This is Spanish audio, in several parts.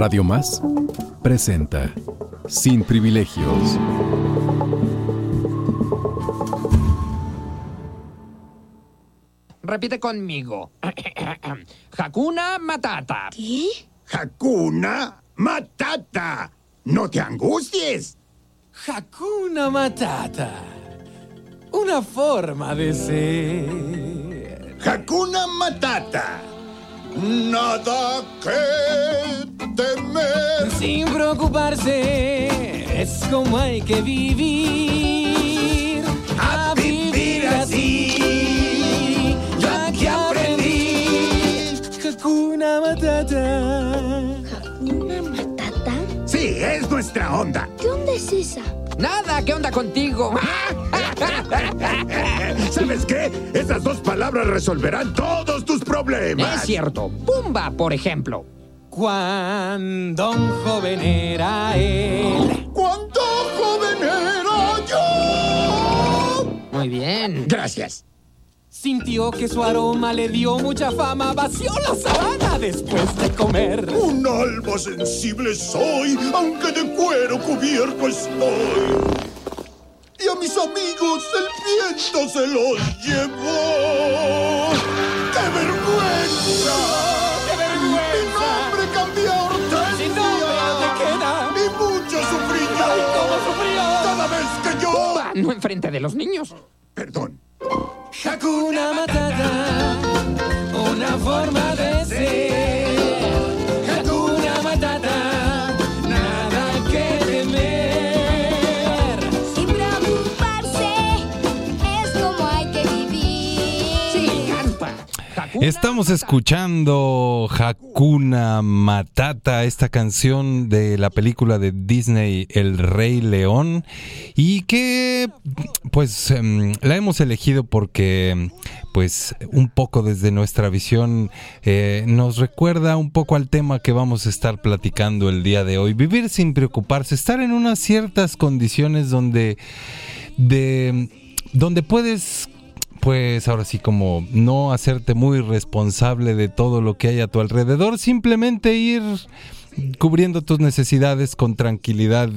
Radio Más presenta Sin Privilegios. Repite conmigo. Hakuna Matata. ¿Qué? Hakuna Matata. No te angusties. Hakuna Matata. Una forma de ser. Hakuna Matata. Nada que temer. Sin preocuparse, es como hay que vivir. A, vivir así. Ya que aprendí. Hakuna Matata. ¿Hakuna Matata? Sí, es nuestra onda. ¿Qué onda es esa? Nada, ¿qué onda contigo? ¿Sabes qué? Esas dos palabras resolverán todos tus problemas. Es cierto. Pumba, por ejemplo. Cuando un joven era él. ¿Cuánto joven era yo? Muy bien. Gracias. Sintió que su aroma le dio mucha fama, vació la sabana después de comer. Un alma sensible soy, aunque de cuero cubierto estoy. Y a mis amigos el viento se los llevó. ¡Qué vergüenza! ¡Qué vergüenza! Mi nombre cambió a Hortensia. Sin nombre te queda. Y mucho sufrí yo. Ay, cómo sufrió. Cada vez que yo... Pumba, no enfrente de los niños. Perdón. Hakuna Matata, una forma de ser. Estamos escuchando Hakuna Matata, esta canción de la película de Disney El Rey León y que pues em, la hemos elegido porque pues un poco desde nuestra visión eh, nos recuerda un poco al tema que vamos a estar platicando el día de hoy, vivir sin preocuparse, estar en unas ciertas condiciones donde de donde puedes pues ahora sí como no hacerte muy responsable de todo lo que hay a tu alrededor, simplemente ir cubriendo tus necesidades con tranquilidad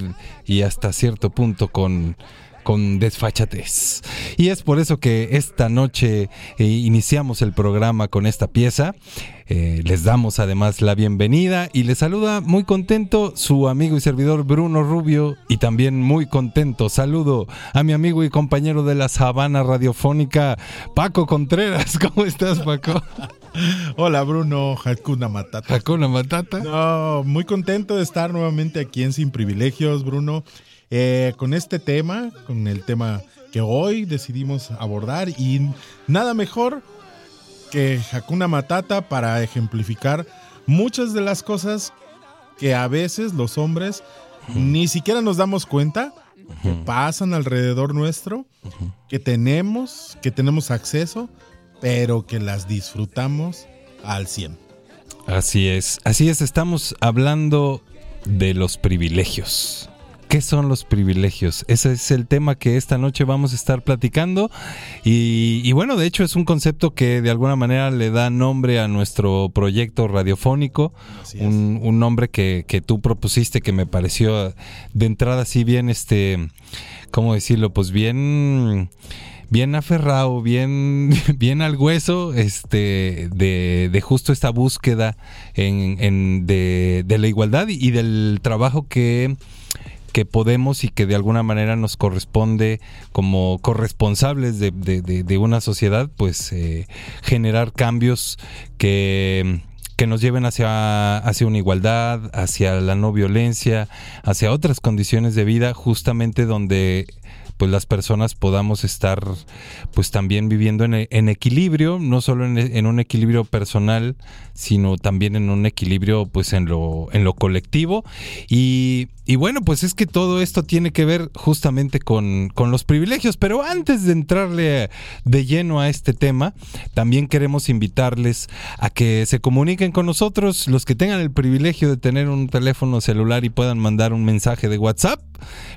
y hasta cierto punto con con desfachatez. Y es por eso que esta noche eh, iniciamos el programa con esta pieza. Eh, les damos además la bienvenida y les saluda muy contento su amigo y servidor Bruno Rubio y también muy contento saludo a mi amigo y compañero de la sabana radiofónica Paco Contreras. ¿Cómo estás Paco? Hola Bruno, Hakuna Matata. Hakuna Matata. No, muy contento de estar nuevamente aquí en Sin Privilegios, Bruno, eh, con este tema, con el tema que hoy decidimos abordar y nada mejor que Hakuna Matata para ejemplificar muchas de las cosas que a veces los hombres ni siquiera nos damos cuenta que pasan alrededor nuestro, que tenemos, que tenemos acceso, pero que las disfrutamos al 100. Así es, así es, estamos hablando de los privilegios. ¿Qué son los privilegios? Ese es el tema que esta noche vamos a estar platicando. Y, y, bueno, de hecho es un concepto que de alguna manera le da nombre a nuestro proyecto radiofónico. Un, un, nombre que, que, tú propusiste que me pareció de entrada así bien, este, ¿cómo decirlo? Pues bien bien aferrado, bien, bien al hueso, este, de, de justo esta búsqueda en, en de, de, la igualdad y del trabajo que, que podemos y que de alguna manera nos corresponde como corresponsables de, una sociedad, pues eh, generar cambios que que nos lleven hacia, hacia una igualdad, hacia la no violencia, hacia otras condiciones de vida, justamente donde pues las personas podamos estar pues también viviendo en, equilibrio, no solo en un equilibrio personal, sino también en un equilibrio pues en lo, en lo colectivo. Y, y bueno, pues es que todo esto tiene que ver justamente con, con los privilegios, pero antes de entrarle de lleno a este tema, también queremos invitarles a que se comuniquen con nosotros, los que tengan el privilegio de tener un teléfono celular y puedan mandar un mensaje de WhatsApp,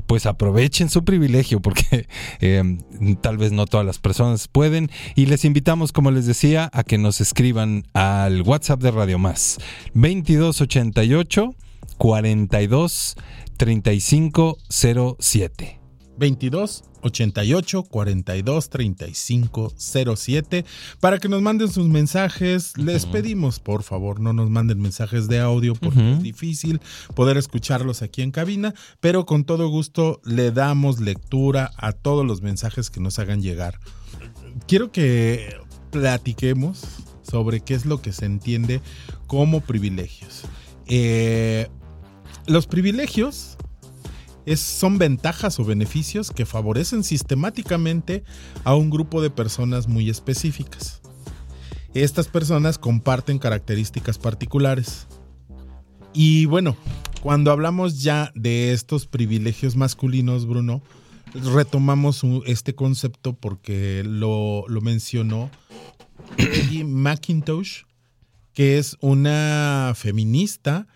pues aprovechen su privilegio porque eh, tal vez no todas las personas pueden y les invitamos, como les decía, a que nos escriban al WhatsApp de Radio Más 2288 42 35 07. 22 88 42 35 07 para que nos manden sus mensajes. Les pedimos, por favor, no nos manden mensajes de audio porque es difícil poder escucharlos aquí en cabina, pero con todo gusto le damos lectura a todos los mensajes que nos hagan llegar. Quiero que platiquemos sobre qué es lo que se entiende como privilegios. Eh, los privilegios son ventajas o beneficios que favorecen sistemáticamente a un grupo de personas muy específicas. Estas personas comparten características particulares. Y bueno, cuando hablamos ya de estos privilegios masculinos, Bruno, retomamos este concepto porque lo, lo mencionó Peggy McIntosh que es una feminista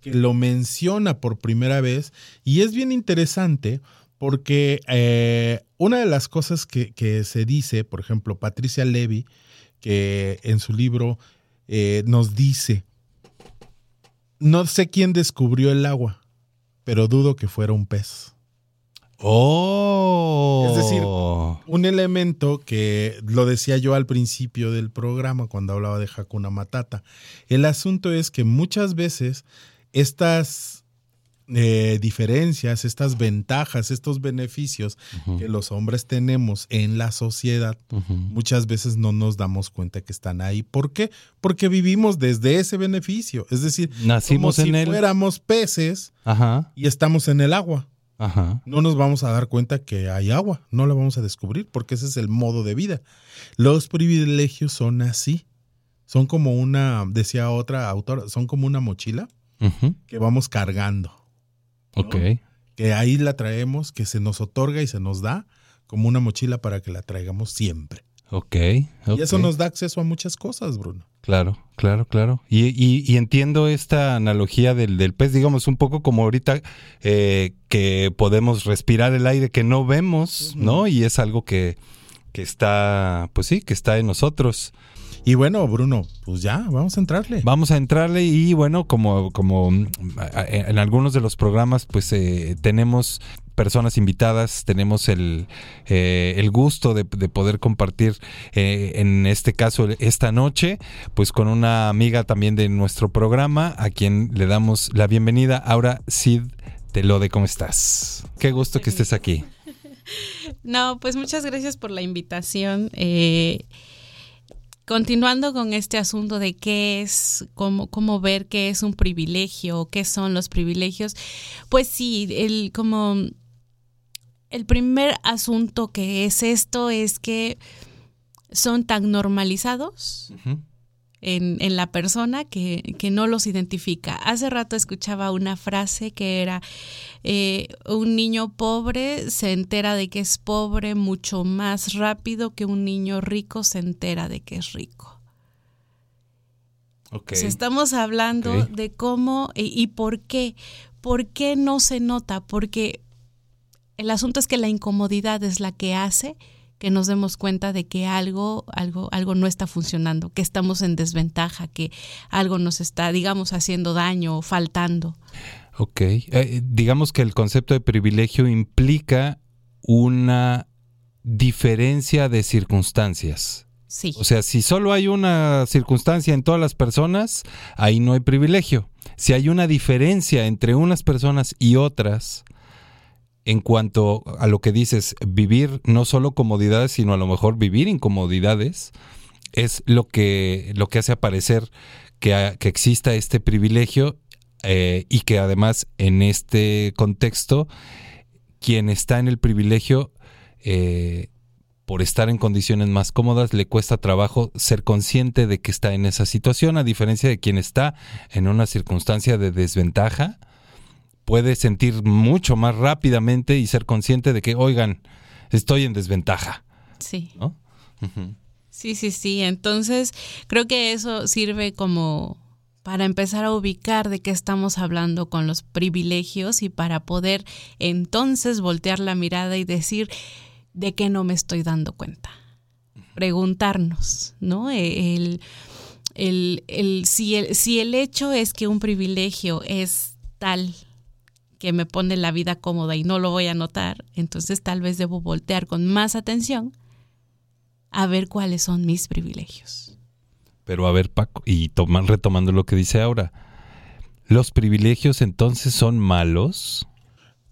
que lo menciona por primera vez y es bien interesante porque eh, una de las cosas que, que, se dice, por ejemplo, Patricia Levy, que en su libro eh, nos dice, no sé quién descubrió el agua, pero dudo que fuera un pez. Oh. Es decir, un elemento que lo decía yo al principio del programa cuando hablaba de Hakuna Matata. El asunto es que muchas veces estas eh, diferencias, estas ventajas, estos beneficios que los hombres tenemos en la sociedad, muchas veces no nos damos cuenta que están ahí. ¿Por qué? Porque vivimos desde ese beneficio. Es decir, Nacimos como en si fuéramos peces Ajá, y estamos en el agua. Ajá. No nos vamos a dar cuenta que hay agua, no la vamos a descubrir porque ese es el modo de vida. Los privilegios son así. Son como una, decía otra autora, son como una mochila que vamos cargando. Ok. Que ahí la traemos, que se nos otorga y se nos da como una mochila para que la traigamos siempre. Ok. Y eso nos da acceso a muchas cosas, Bruno. Claro, claro, claro. Y, y- y entiendo esta analogía del, del pez, digamos, un poco como ahorita eh, que podemos respirar el aire que no vemos, ¿no? Y es algo que, que está, pues sí, que está en nosotros. Y bueno, Bruno, pues ya, vamos a entrarle. Vamos a entrarle y bueno, como, como mm, en algunos de los programas, pues eh, tenemos personas invitadas, tenemos el, eh, el gusto de, de poder compartir, eh, en este caso, esta noche, pues con una amiga también de nuestro programa, a quien le damos la bienvenida. Ahora, Sid Telode, ¿cómo estás? Qué gusto que estés aquí. No, pues muchas gracias por la invitación. Eh, continuando con este asunto de qué es, cómo, cómo ver qué es un privilegio, qué son los privilegios, pues sí, el como el primer asunto que es esto es que son tan normalizados en, en la persona que, que no los identifica. Hace rato escuchaba una frase que era, eh, un niño pobre se entera de que es pobre mucho más rápido que un niño rico se entera de que es rico. Ok. O sea, estamos hablando de cómo y, y por qué. ¿Por qué no se nota? Porque el asunto es que la incomodidad es la que hace que nos demos cuenta de que algo, algo, algo no está funcionando, que estamos en desventaja, que algo nos está, digamos, haciendo daño o faltando. Ok. Eh, digamos que el concepto de privilegio implica una diferencia de circunstancias. Sí. O sea, si solo hay una circunstancia en todas las personas, ahí no hay privilegio. Si hay una diferencia entre unas personas y otras, en cuanto a lo que dices, vivir no solo comodidades, sino a lo mejor vivir incomodidades, es lo que, lo que hace aparecer que, que exista este privilegio eh, y que además en este contexto, quien está en el privilegio eh, por estar en condiciones más cómodas, le cuesta trabajo ser consciente de que está en esa situación, a diferencia de quien está en una circunstancia de desventaja, puede sentir mucho más rápidamente y ser consciente de que, oigan, estoy en desventaja. Sí. ¿no? Sí, sí, sí. Entonces, creo que eso sirve como para empezar a ubicar de qué estamos hablando con los privilegios y para poder entonces voltear la mirada y decir de qué no me estoy dando cuenta. Preguntarnos, ¿no? E, El, el, el- si, el, si el hecho es que un privilegio es tal que me pone la vida cómoda y no lo voy a notar, entonces tal vez debo voltear con más atención a ver cuáles son mis privilegios. Pero a ver, Paco, y toman, retomando lo que dice ahora, ¿los privilegios entonces son malos?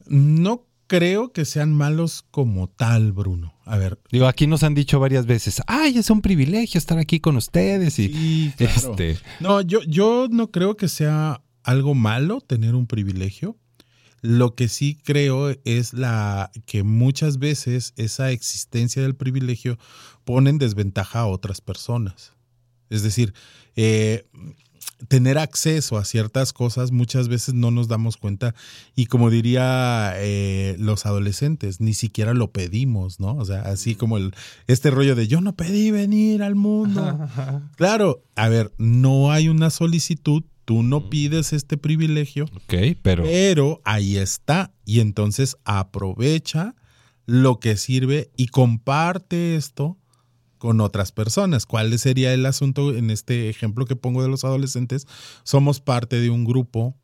No creo que sean malos como tal, Bruno. A ver. Digo, aquí nos han dicho varias veces, ay, es un privilegio estar aquí con ustedes y Sí, claro. este, No, yo, yo no creo que sea algo malo tener un privilegio. Lo que sí creo es la que muchas veces esa existencia del privilegio pone en desventaja a otras personas. Es decir, eh, tener acceso a ciertas cosas muchas veces no nos damos cuenta y como diría eh, los adolescentes, ni siquiera lo pedimos, ¿no? O sea, así como el, este rollo de yo no pedí venir al mundo. Claro, a ver, no hay una solicitud, tú no pides este privilegio, ok, pero pero ahí está y entonces aprovecha lo que sirve y comparte esto con otras personas. ¿Cuál sería el asunto en este ejemplo que pongo de los adolescentes? Somos parte de un grupo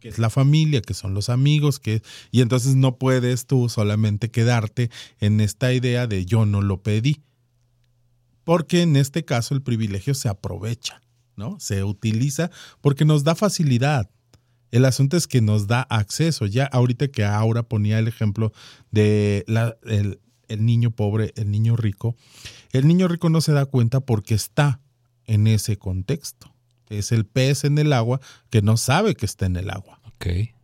que es la familia, que son los amigos, que y entonces no puedes tú solamente quedarte en esta idea de yo no lo pedí. Porque en este caso el privilegio se aprovecha, ¿no? Se utiliza porque nos da facilidad. El asunto es que nos da acceso. Ya ahorita que Aura ponía el ejemplo de la- el, el niño pobre, el niño rico, el niño rico no se da cuenta porque está en ese contexto. Es el pez en el agua que no sabe que está en el agua.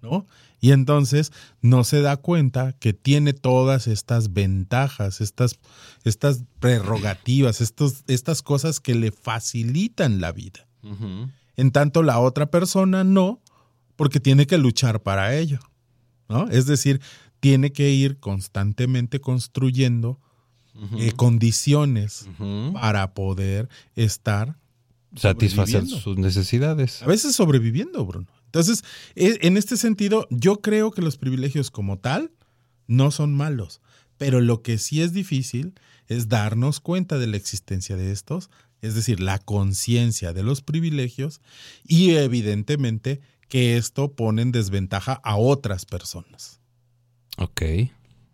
¿No? Y entonces no se da cuenta que tiene todas estas ventajas, estas, estas prerrogativas, estos, estas cosas que le facilitan la vida. En tanto la otra persona no, porque tiene que luchar para ello, ¿no? Es decir, tiene que ir constantemente construyendo eh, condiciones para poder estar satisfacer sus necesidades. a veces sobreviviendo, Bruno. Entonces, e- en este sentido, yo creo que los privilegios como tal no son malos, pero lo que sí es difícil es darnos cuenta de la existencia de estos, es decir, la conciencia de los privilegios y evidentemente que esto pone en desventaja a otras personas. Ok,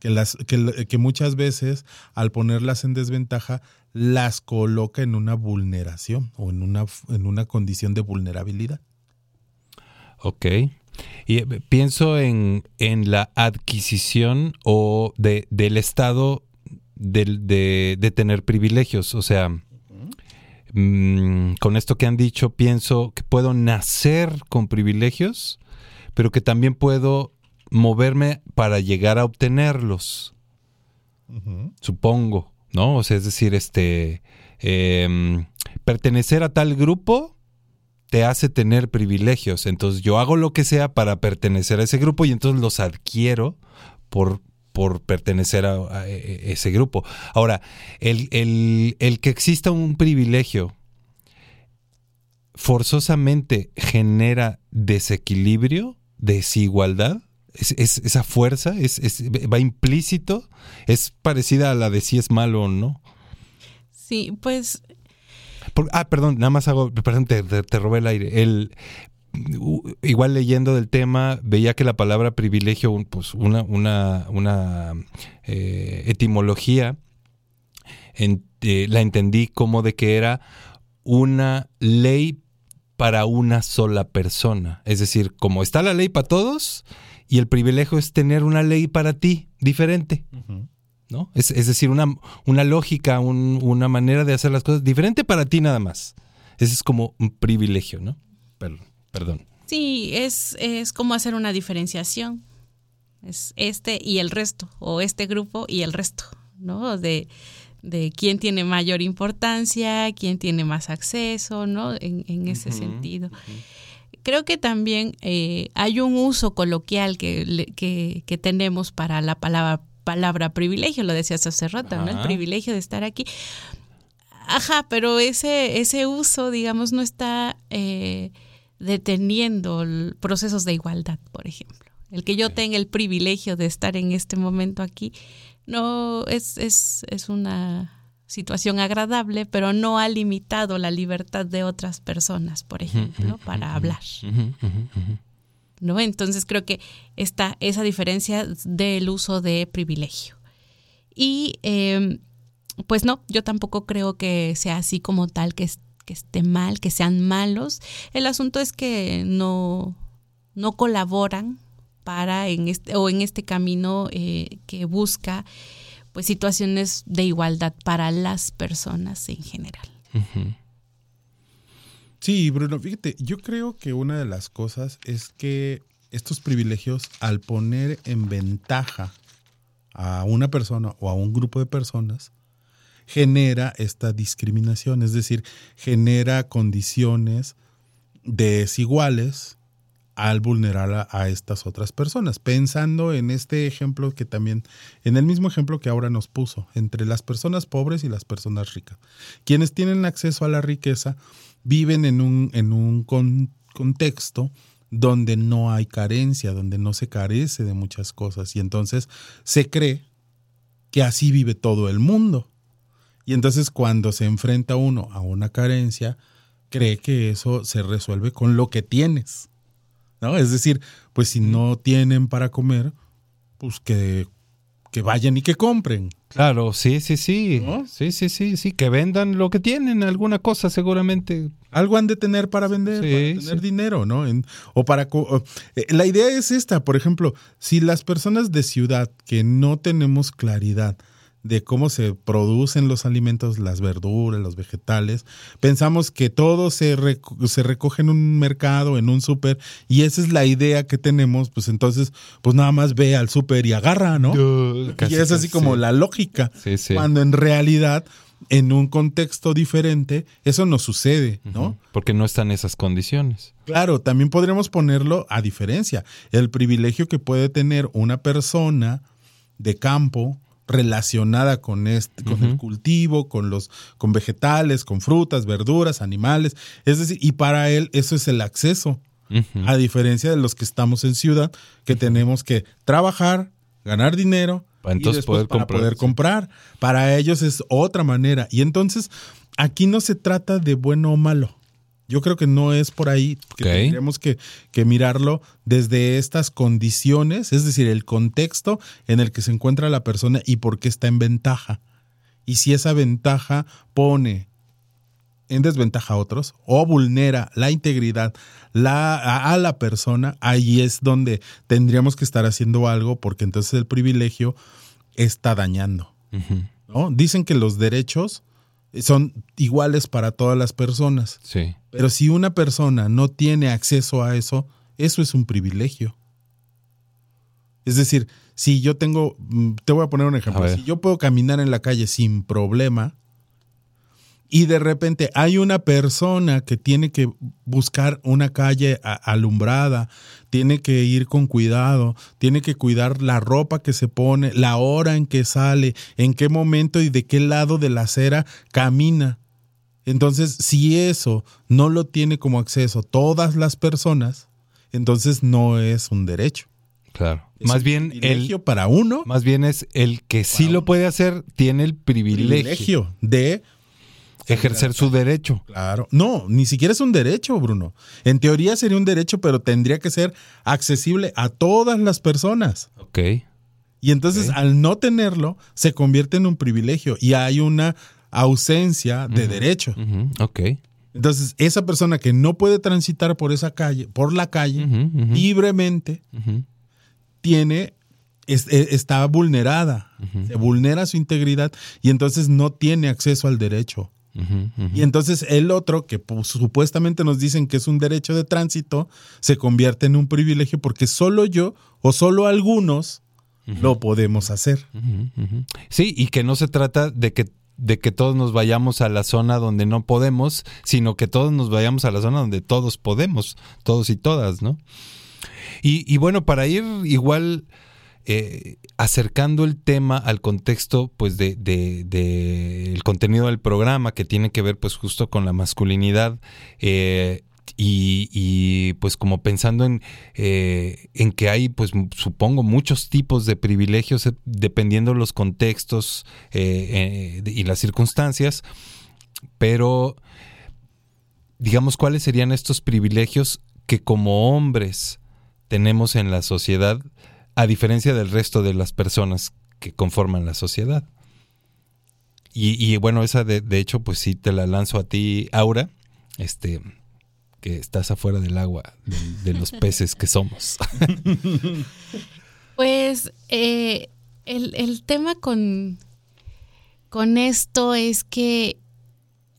Que, las, que, que muchas veces al ponerlas en desventaja las coloca en una vulneración o en una, en una condición de vulnerabilidad. Ok. Y eh, pienso en, en la adquisición o de, del estado de, de tener privilegios. O sea, mm, con esto que han dicho, pienso que puedo nacer con privilegios, pero que también puedo moverme para llegar a obtenerlos. Supongo, ¿no? O sea, es decir, este em, pertenecer a tal grupo te hace tener privilegios. Entonces yo hago lo que sea para pertenecer a ese grupo y entonces los adquiero por, por pertenecer a, a e- ese grupo. Ahora, el, el- el que exista un privilegio forzosamente genera desequilibrio, desigualdad. Es, es- esa fuerza es- va implícito, es parecida a la de si es malo o no. Sí, pues Ah, perdón, nada más hago, perdón, te, robé el aire. El, igual leyendo del tema, veía que la palabra privilegio, pues una, una, una eh, etimología, eh, la entendí como de que era una ley para una sola persona. Es decir, como está la ley para todos y el privilegio es tener una ley para ti diferente. ¿No? Es, es decir, una, una lógica, un- una manera de hacer las cosas diferente para ti nada más. Ese es como un privilegio, ¿no? Per- perdón. sí, es, es como hacer una diferenciación. Es este y el resto, o este grupo y el resto, ¿no? De, de quién tiene mayor importancia, quién tiene más acceso, ¿no? En, en ese sentido. Creo que también eh, hay un uso coloquial que, que, que tenemos para la palabra, palabra privilegio, lo decías hace rato, ¿no? El privilegio de estar aquí. Ajá, pero ese, ese uso, digamos, no está eh, deteniendo procesos de igualdad, por ejemplo. El que yo tenga el privilegio de estar en este momento aquí, no es, es, es una situación agradable, pero no ha limitado la libertad de otras personas, por ejemplo, para hablar. ¿No? Entonces creo que está esa diferencia del uso de privilegio. Y eh, pues no, yo tampoco creo que sea así como tal, que, que esté mal, que sean malos. El asunto es que no, no colaboran para en este, o en este camino eh, que busca pues situaciones de igualdad para las personas en general. Sí, Bruno, fíjate, yo creo que una de las cosas es que estos privilegios, al poner en ventaja a una persona o a un grupo de personas, genera esta discriminación, es decir, genera condiciones desiguales al vulnerar a, a estas otras personas. Pensando en este ejemplo que también, en el mismo ejemplo que ahora nos puso, entre las personas pobres y las personas ricas. Quienes tienen acceso a la riqueza viven en un, en un con- contexto donde no hay carencia, donde no se carece de muchas cosas y entonces se cree que así vive todo el mundo. Y entonces cuando se enfrenta uno a una carencia, cree que eso se resuelve con lo que tienes. ¿No? Es decir, pues si no tienen para comer, pues que, que vayan y que compren. Claro, sí, sí, sí. Sí, sí, sí, sí. Que vendan lo que tienen, alguna cosa seguramente. Algo han de tener para vender, Sí, para tener sí. dinero, ¿no? En- o para... o- eh, la idea es esta, por ejemplo, si las personas de ciudad que no tenemos claridad de cómo se producen los alimentos, las verduras, los vegetales, pensamos que todo se, reco- se recoge en un mercado, en un súper, y esa es la idea que tenemos, pues entonces, pues nada más ve al súper y agarra, ¿no? casi, y es así como sí. la lógica. Sí, sí. Cuando en realidad, en un contexto diferente, eso no sucede, ¿no? Porque no están esas condiciones. Claro, también podremos ponerlo a diferencia. El privilegio que puede tener una persona de campo relacionada con este, con el cultivo, con los, con vegetales, con frutas, verduras, animales. Es decir, y para él eso es el acceso. A diferencia de los que estamos en ciudad, que tenemos que trabajar, ganar dinero Para y entonces después poder para comprar, poder sí. comprar. Para ellos es otra manera. Y entonces, aquí no se trata de bueno o malo. Yo creo que no es por ahí que Ok. tendríamos que, que mirarlo desde estas condiciones, es decir, el contexto en el que se encuentra la persona y por qué está en ventaja. Y si esa ventaja pone en desventaja a otros o vulnera la integridad la, a, a la persona, ahí es donde tendríamos que estar haciendo algo porque entonces el privilegio está dañando. ¿no? Dicen que los derechos son iguales para todas las personas. Sí. Pero si una persona no tiene acceso a eso, eso es un privilegio. Es decir, si yo tengo, mm, te voy a poner un ejemplo, si yo puedo caminar en la calle sin problema y de repente hay una persona que tiene que buscar una calle alumbrada, tiene que ir con cuidado, tiene que cuidar la ropa que se pone, la hora en que sale, en qué momento y de qué lado de la acera camina. Entonces, si eso no lo tiene como acceso todas las personas, entonces no es un derecho. Claro. Es más bien el para uno. Más bien es el que sí lo puede hacer, tiene el privilegio, Privilegio de ejercer su derecho. Claro. No, ni siquiera es un derecho, Bruno. En teoría sería un derecho, pero tendría que ser accesible a todas las personas. Ok. Y entonces, al no tenerlo, se convierte en un privilegio y hay una ausencia de derecho. Ok. Entonces, esa persona que no puede transitar por esa calle, por la calle, libremente, tiene, e- está vulnerada, se vulnera su integridad y entonces no tiene acceso al derecho. Y entonces el otro, que pues, supuestamente nos dicen que es un derecho de tránsito, se convierte en un privilegio porque solo yo o solo algunos lo podemos hacer. Sí, y que no se trata de que de que todos nos vayamos a la zona donde no podemos, sino que todos nos vayamos a la zona donde todos podemos, todos y todas, ¿no? Y, y bueno, para ir igual eh, acercando el tema al contexto, pues, de, el contenido del programa, que tiene que ver, pues, justo con la masculinidad, eh, y, pues como pensando en, eh, en que hay, pues supongo, muchos tipos de privilegios dependiendo de los contextos y las circunstancias, pero digamos, ¿cuáles serían estos privilegios que como hombres tenemos en la sociedad, a diferencia del resto de las personas que conforman la sociedad? Y, y bueno, esa de, de hecho, pues sí te la lanzo a ti, Aura, este, que estás afuera del agua, de, de los peces que somos. Pues eh, el, el tema con, con esto es que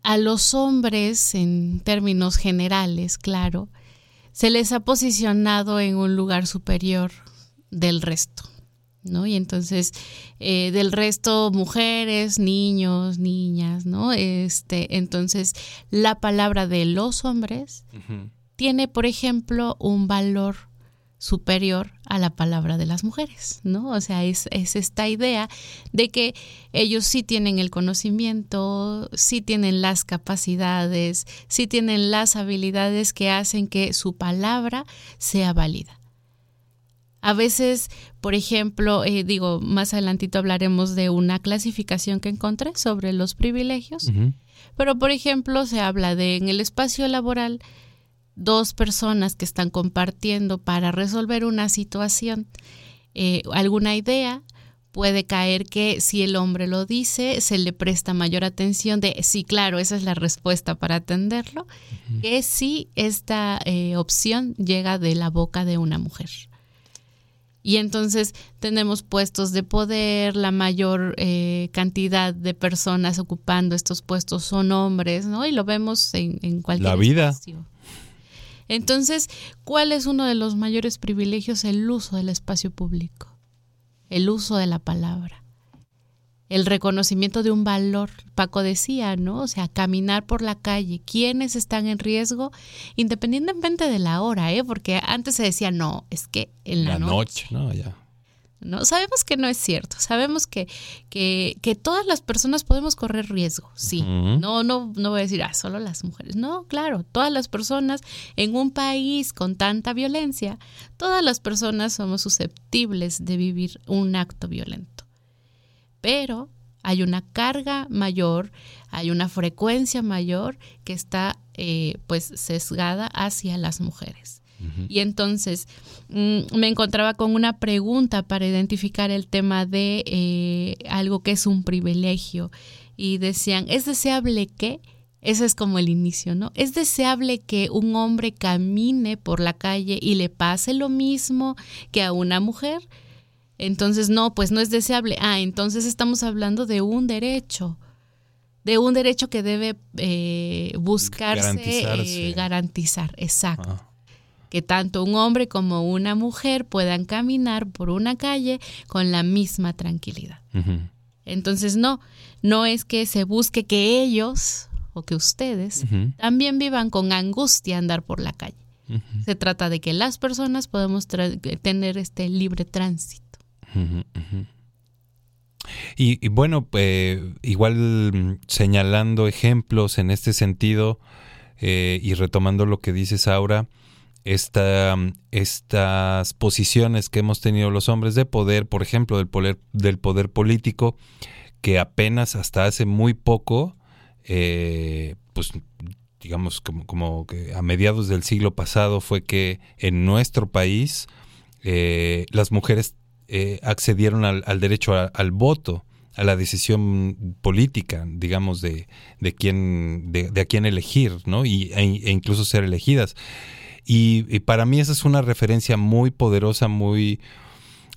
a los hombres, en términos generales, claro, se les ha posicionado en un lugar superior del resto, ¿no? Y entonces, eh, del resto, mujeres, niños, niñas, ¿no? Este, entonces, la palabra de los hombres tiene, por ejemplo, un valor superior a la palabra de las mujeres, ¿no? O sea, es, es esta idea de que ellos sí tienen el conocimiento, sí tienen las capacidades, sí tienen las habilidades que hacen que su palabra sea válida. A veces, por ejemplo, eh, digo, más adelantito hablaremos de una clasificación que encontré sobre los privilegios, pero por ejemplo se habla de en el espacio laboral dos personas que están compartiendo para resolver una situación, eh, alguna idea, puede caer que si el hombre lo dice, se le presta mayor atención de, sí, claro, esa es la respuesta para atenderlo, que si esta eh, opción llega de la boca de una mujer. Y entonces tenemos puestos de poder, la mayor eh, cantidad de personas ocupando estos puestos son hombres, ¿no? Y lo vemos en, en cualquier La vida. espacio. Entonces, ¿cuál es uno de los mayores privilegios? El uso del espacio público, el uso de la palabra, el reconocimiento de un valor. Paco decía, ¿no? O sea, caminar por la calle, quiénes están en riesgo, independientemente de la hora, ¿eh? Porque antes se decía, no, es que en la, La noche. noche, ¿no? Ya. ¿no? Sabemos que no es cierto, sabemos que, que, que todas las personas podemos correr riesgo, sí. No, no, no voy a decir, ah, solo las mujeres. No, claro, todas las personas en un país con tanta violencia, todas las personas somos susceptibles de vivir un acto violento. Pero hay una carga mayor, hay una frecuencia mayor que está eh, pues sesgada hacia las mujeres. Y entonces mm, me encontraba con una pregunta para identificar el tema de eh, algo que es un privilegio. Y decían, ¿es deseable que? Ese es como el inicio, ¿no? ¿Es deseable que un hombre camine por la calle y le pase lo mismo que a una mujer? Entonces, no, pues no es deseable. Ah, entonces estamos hablando de un derecho, de un derecho que debe eh, buscarse eh, garantizar, exacto que tanto un hombre como una mujer puedan caminar por una calle con la misma tranquilidad. Entonces, no, no es que se busque que ellos o que ustedes también vivan con angustia andar por la calle. Se trata de que las personas podemos tener este libre tránsito. Y, bueno, eh, igual mm, señalando ejemplos en este sentido eh, y retomando lo que dices Aura, esta, mm, estas posiciones que hemos tenido los hombres de poder, por ejemplo, del poder, del poder político, que apenas hasta hace muy poco, eh, pues digamos como, como que a mediados del siglo pasado fue que en nuestro país las mujeres eh, accedieron al, derecho al voto, a la decisión política, digamos, de, de quién, de, a quién elegir, ¿no? Y, e, e incluso ser elegidas. Y, y para mí esa es una referencia muy poderosa, muy,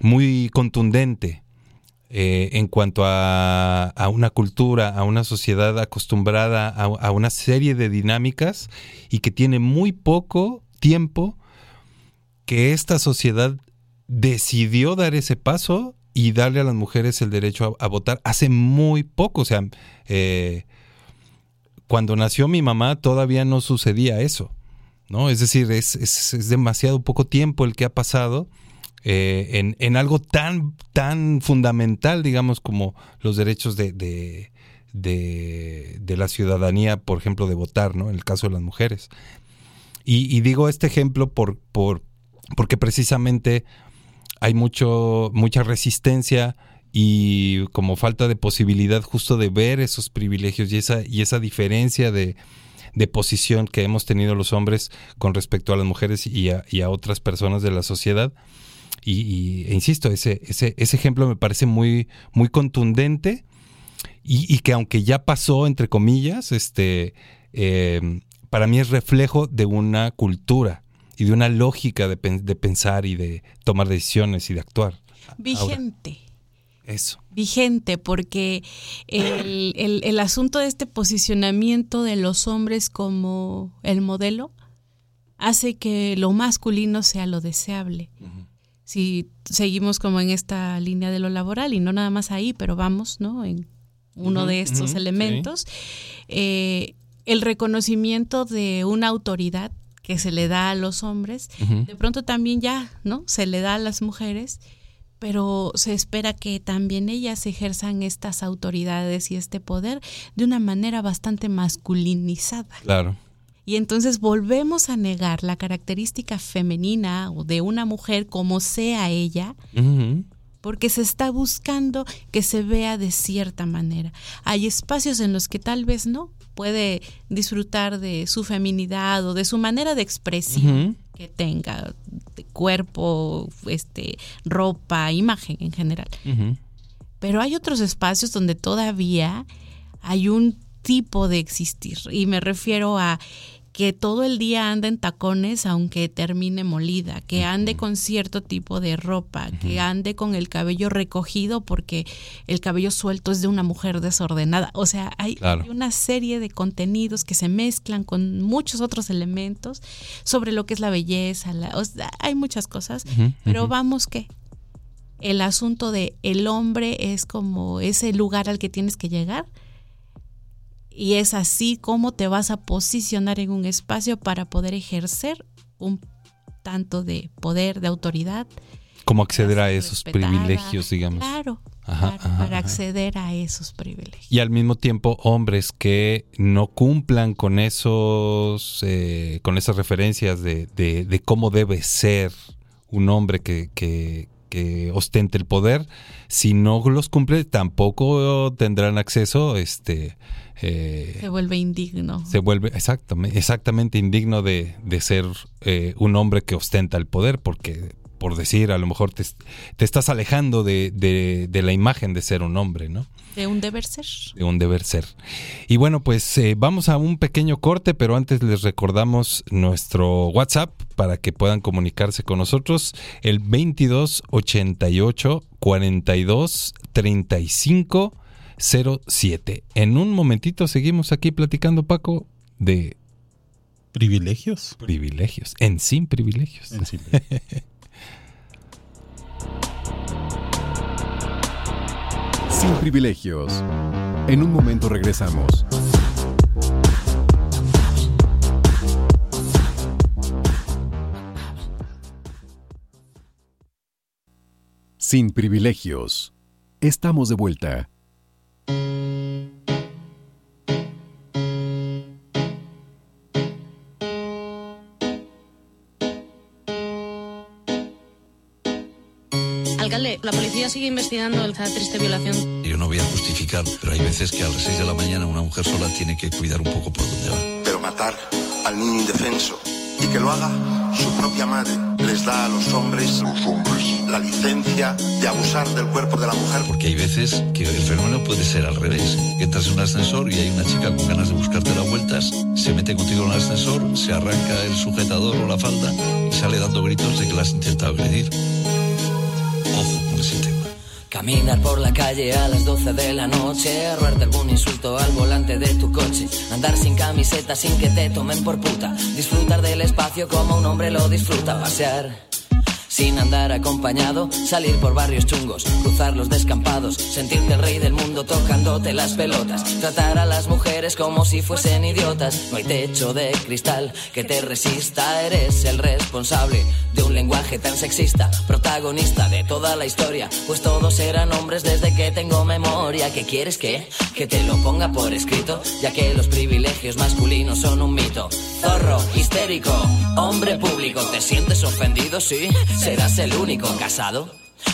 muy contundente eh, en cuanto a, a una cultura, a una sociedad acostumbrada a, a una serie de dinámicas y que tiene muy poco tiempo que esta sociedad decidió dar ese paso y darle a las mujeres el derecho a, votar hace muy poco. O sea, eh, cuando nació mi mamá todavía no sucedía eso. ¿no? Es decir, es, es- demasiado poco tiempo el que ha pasado eh, en, en algo tan, tan fundamental, digamos, como los derechos de, de, de- de la ciudadanía, por ejemplo, de votar, ¿no? En el caso de las mujeres. Y, y digo este ejemplo por, por, porque precisamente hay mucho, mucha resistencia y como falta de posibilidad justo de ver esos privilegios y esa, y esa diferencia de, de posición que hemos tenido los hombres con respecto a las mujeres y a, otras personas de la sociedad. Y, e insisto, ese, ese, ese ejemplo me parece muy, muy contundente y, y que aunque ya pasó, entre comillas, este, eh, para mí es reflejo de una cultura y de una lógica de, pen- de pensar y de tomar decisiones y de actuar. Vigente. Eso. vigente porque el, el- el asunto de este posicionamiento de los hombres como el modelo hace que lo masculino sea lo deseable. Si seguimos como en esta línea de lo laboral y no nada más ahí, pero vamos, ¿no? En uno de estos elementos, eh, el reconocimiento de una autoridad que se le da a los hombres, de pronto también ya, ¿no? Se le da a las mujeres pero se espera que también ellas ejerzan estas autoridades y este poder de una manera bastante masculinizada. Claro. Y entonces volvemos a negar la característica femenina o de una mujer como sea ella, porque se está buscando que se vea de cierta manera. Hay espacios en los que tal vez no puede disfrutar de su feminidad o de su manera de expresión que tenga, de cuerpo, este, ropa, imagen en general. Pero hay otros espacios donde todavía hay un tipo de existir. Y me refiero a que todo el día anda en tacones aunque termine molida, que ande con cierto tipo de ropa, que ande con el cabello recogido porque el cabello suelto es de una mujer desordenada. O sea, hay, Claro. hay una serie de contenidos que se mezclan con muchos otros elementos sobre lo que es la belleza, la- o sea, hay muchas cosas, pero vamos que el asunto de el hombre es como ese lugar al que tienes que llegar y es así como te vas a posicionar en un espacio para poder ejercer un tanto de poder, de autoridad. ¿Cómo acceder a esos respetada. privilegios, digamos? Claro, Ajá, para, acceder a esos privilegios. Y al mismo tiempo hombres que no cumplan con esos, eh, con esas referencias de, de- de cómo debe ser un hombre que, que- que ostente el poder, si no los cumple tampoco tendrán acceso, este, eh, Se vuelve indigno. se vuelve exactamente, exactamente indigno de, de ser eh, un hombre que ostenta el poder, porque por decir, a lo mejor te, te estás alejando de, de- de la imagen de ser un hombre, ¿no? De un deber ser. De un deber ser. Y bueno, pues eh, vamos a un pequeño corte, pero antes les recordamos nuestro WhatsApp para que puedan comunicarse con nosotros, el 22 88 42 35 07. En un momentito seguimos aquí platicando, Paco, de privilegios. Privilegios, en sin privilegios. En sin Sin privilegios. En un momento regresamos. Sin privilegios. Estamos de vuelta. Alcalde, la policía sigue investigando esta triste violación. Yo no voy a justificar, pero hay veces que a las 6 de la mañana una mujer sola tiene que cuidar un poco por dónde va. Pero matar al niño indefenso y que lo haga su propia madre les da a los hombres, la licencia de abusar del cuerpo de la mujer. Porque hay veces que el fenómeno puede ser al revés. Que entras en un ascensor y hay una chica con ganas de buscarte las vueltas, se mete contigo en el ascensor, se arranca el sujetador o la falda y sale dando gritos de que la has intentado agredir. Ojo con ese tema. Caminar por la calle a las 12 de la noche, roerte algún insulto al volante de tu coche, andar sin camiseta sin que te tomen por puta, disfrutar del espacio como un hombre lo disfruta, pasear sin andar acompañado, salir por barrios chungos, cruzar los descampados, sentirte el rey del mundo tocándote las pelotas, tratar a las mujeres como si fuesen idiotas. No hay techo de cristal que te resista, eres el responsable de un lenguaje tan sexista, protagonista de toda la historia, pues todos eran hombres desde que tengo memoria. ¿Qué quieres que? Que te lo ponga por escrito, ya que los privilegios masculinos son un mito. Zorro, histérico, hombre público, ¿te sientes ofendido? Sí, serás el único casado.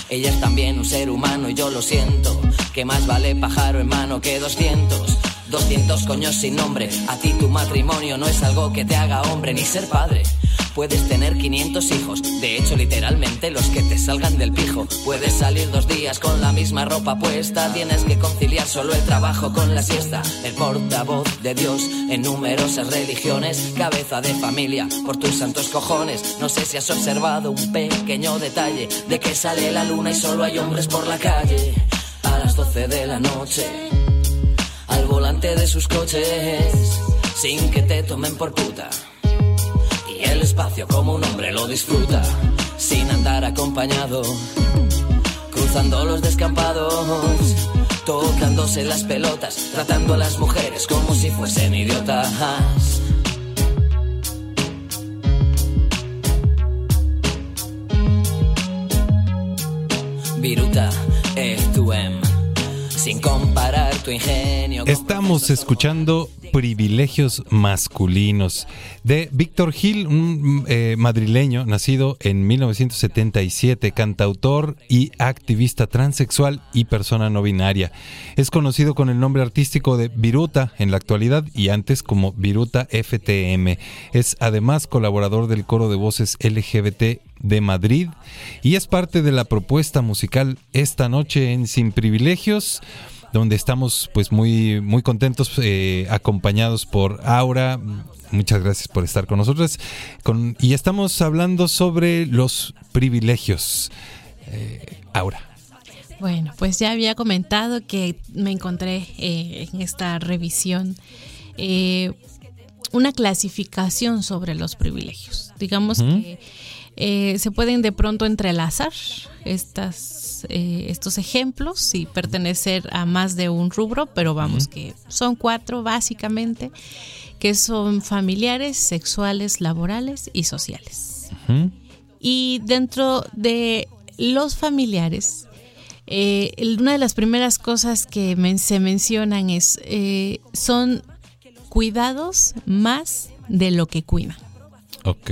Ella es también un ser humano y yo lo siento, que más vale pájaro en mano que 200. 200 coños sin nombre, a ti tu matrimonio no es algo que te haga hombre ni ser padre. Puedes tener 500 hijos, de hecho literalmente los que te salgan del pijo. Puedes salir dos días con la misma ropa puesta, tienes que conciliar solo el trabajo con la siesta. El portavoz de Dios en numerosas religiones, cabeza de familia por tus santos cojones. No sé si has observado un pequeño detalle de que sale la luna y solo hay hombres por la calle. A las 12 de la noche, al volante de sus coches, sin que te tomen por puta. Y el espacio como un hombre lo disfruta, sin andar acompañado, cruzando los descampados, tocándose las pelotas, tratando a las mujeres como si fuesen idiotas. Viruta, F2M, sin comparar tu ingenio. con Estamos escuchando Privilegios Masculinos de Víctor Gil, un eh, madrileño nacido en 1977, cantautor y activista transexual y persona no binaria. Es conocido con el nombre artístico de Viruta en la actualidad y antes como Viruta FTM. Es además colaborador del coro de voces LGBT de Madrid y es parte de la propuesta musical esta noche en Sin Privilegios donde estamos pues muy muy contentos eh, acompañados por Aura. Muchas gracias por estar con nosotros. Con, y estamos hablando sobre los privilegios Eh, Aura. Bueno, pues ya había comentado que me encontré eh, en esta revisión una clasificación sobre los privilegios. Digamos que eh, se pueden de pronto entrelazar estas, eh, estos ejemplos y pertenecer a más de un rubro, pero vamos que son cuatro básicamente, que son familiares, sexuales, laborales y sociales. Y dentro de los familiares, eh, una de las primeras cosas que men- se mencionan es, eh, son cuidados más de lo que cuidan. ok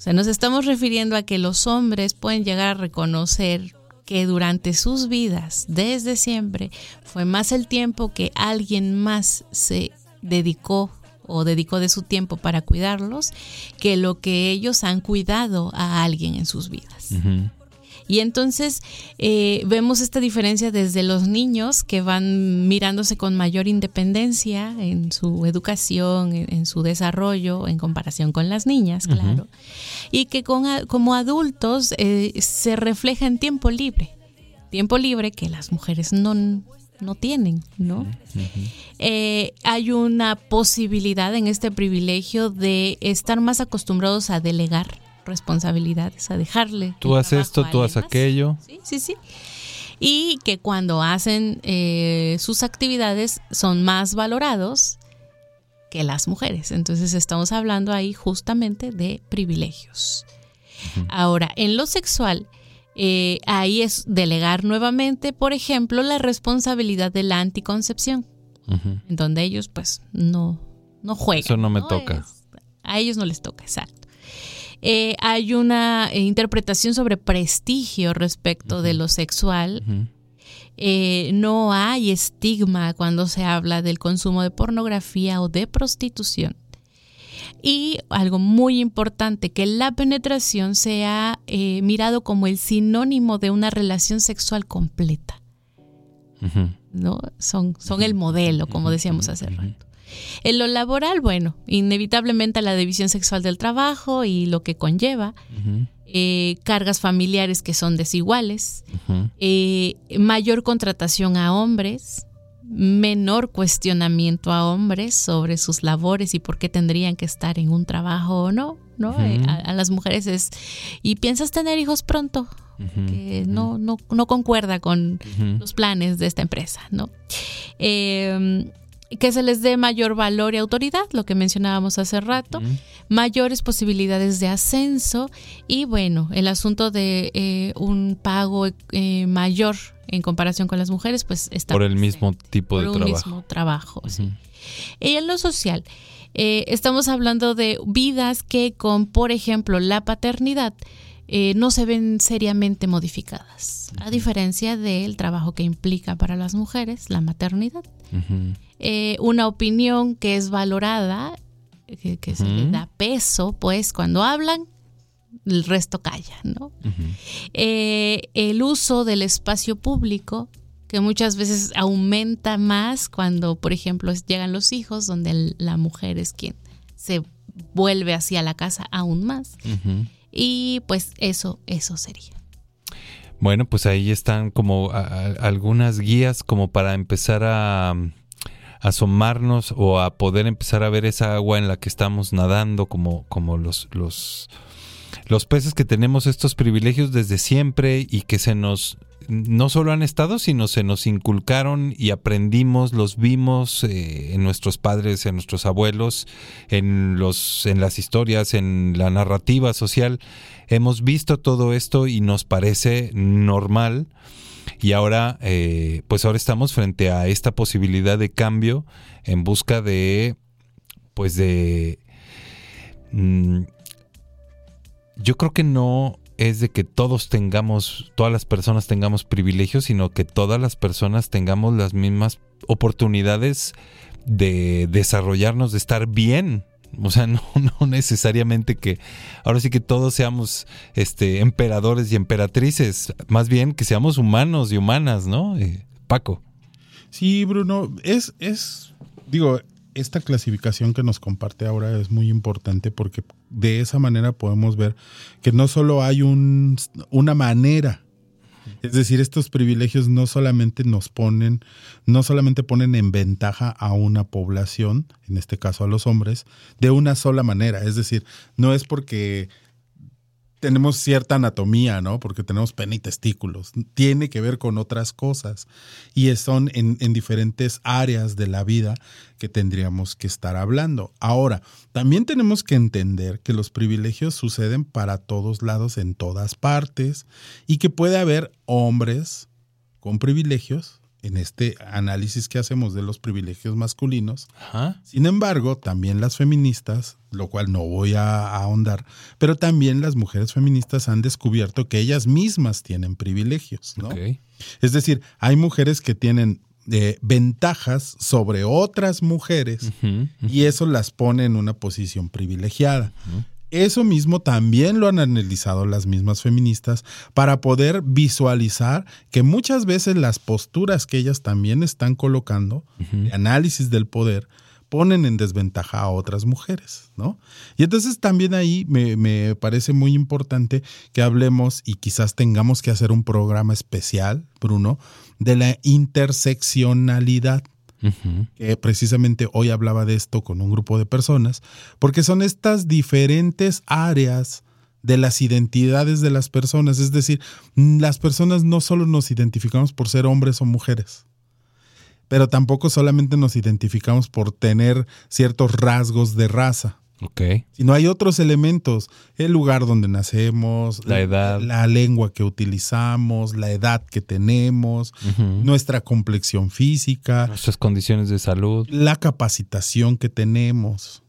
O sea, nos estamos refiriendo a que los hombres pueden llegar a reconocer que durante sus vidas, desde siempre, fue más el tiempo que alguien más se dedicó o dedicó de su tiempo para cuidarlos que lo que ellos han cuidado a alguien en sus vidas. Y entonces eh, vemos esta diferencia desde los niños que van mirándose con mayor independencia en su educación, en, en su desarrollo, en comparación con las niñas, claro. Y que con, como adultos eh, se refleja en tiempo libre. Tiempo libre que las mujeres no, no tienen, ¿no? Eh, hay una posibilidad en este privilegio de estar más acostumbrados a delegar responsabilidades, a dejarle. tú haces esto tú haces aquello Sí, sí. Y que cuando hacen eh, sus actividades son más valorados que las mujeres. Entonces estamos hablando ahí justamente de privilegios. Ahora, en lo sexual, eh, ahí es delegar nuevamente, por ejemplo, la responsabilidad de la anticoncepción, en donde ellos pues no, no juegan. eso no me ¿no? toca A ellos no les toca, exacto. Eh, hay una eh, interpretación sobre prestigio respecto de lo sexual. Eh, no hay estigma cuando se habla del consumo de pornografía o de prostitución. Y algo muy importante, que la penetración sea eh, mirado como el sinónimo de una relación sexual completa. ¿no? Son, son el modelo, como decíamos hace rato. En lo laboral, bueno, inevitablemente la división sexual del trabajo y lo que conlleva, eh, cargas familiares que son desiguales, eh, mayor contratación a hombres, menor cuestionamiento a hombres sobre sus labores y por qué tendrían que estar en un trabajo o no, ¿no? Eh, a, a las mujeres es, ¿y piensas tener hijos pronto? que no, no, no concuerda con los planes de esta empresa, ¿no? Eh, que se les dé mayor valor y autoridad, lo que mencionábamos hace rato, mayores posibilidades de ascenso y bueno, el asunto de eh, un pago eh, mayor en comparación con las mujeres, pues está Por el mismo tipo por de trabajo. mismo trabajo. sí. Y en lo social, eh, estamos hablando de vidas que con, por ejemplo, la paternidad eh, no se ven seriamente modificadas, a diferencia del trabajo que implica para las mujeres la maternidad. Eh, una opinión que es valorada, que, que se le da peso, pues cuando hablan, el resto calla, ¿no? Eh, el uso del espacio público, que muchas veces aumenta más cuando, por ejemplo, llegan los hijos, donde la mujer es quien se vuelve hacia la casa aún más. Y pues eso, eso sería. Bueno, pues ahí están como a- a- algunas guías como para empezar a asomarnos o a poder empezar a ver esa agua en la que estamos nadando como, como los, los, los peces que tenemos estos privilegios desde siempre y que se nos no solo han estado, sino se nos inculcaron y aprendimos, los vimos eh, en nuestros padres, en nuestros abuelos, en los, en las historias, en la narrativa social. Hemos visto todo esto y nos parece normal. Y ahora, eh, pues ahora estamos frente a esta posibilidad de cambio en busca de, pues de, mm, yo creo que no es de que todos tengamos, todas las personas tengamos privilegios, sino que todas las personas tengamos las mismas oportunidades de desarrollarnos, de estar bien. O sea, no, no necesariamente que ahora sí que todos seamos este emperadores y emperatrices, más bien que seamos humanos y humanas, ¿no? Eh, Paco. Sí, Bruno, es, es, digo, esta clasificación que nos comparte ahora es muy importante porque de esa manera podemos ver que no solo hay un, una manera, es decir, estos privilegios no solamente nos ponen, no solamente ponen en ventaja a una población, en este caso a los hombres, de una sola manera, es decir, no es porque tenemos cierta anatomía, ¿no? Porque tenemos pene y testículos. Tiene que ver con otras cosas. Y son en, en, diferentes áreas de la vida que tendríamos que estar hablando. Ahora, también tenemos que entender que los privilegios suceden para todos lados, en todas partes, y que puede haber hombres con privilegios en este análisis que hacemos de los privilegios masculinos. Ajá. Sin embargo, también las feministas, lo cual no voy a, ahondar, pero también las mujeres feministas han descubierto que ellas mismas tienen privilegios, ¿no? Okay. Es decir, hay mujeres que tienen eh, ventajas sobre otras mujeres uh -huh, uh -huh. y eso las pone en una posición privilegiada. Uh -huh. Eso mismo también lo han analizado las mismas feministas para poder visualizar que muchas veces las posturas que ellas también están colocando, uh -huh. de análisis del poder, ponen en desventaja a otras mujeres, ¿no? Y entonces también ahí me, me, parece muy importante que hablemos y quizás tengamos que hacer un programa especial, Bruno, de la interseccionalidad. Que precisamente hoy hablaba de esto con un grupo de personas, porque son estas diferentes áreas de las identidades de las personas, es decir, las personas no solo nos identificamos por ser hombres o mujeres, pero tampoco solamente nos identificamos por tener ciertos rasgos de raza. Ok. Sino hay otros elementos, el lugar donde nacemos, la edad, la, la lengua que utilizamos, la edad que tenemos, uh -huh. nuestra complexión física, nuestras condiciones de salud, la capacitación que tenemos,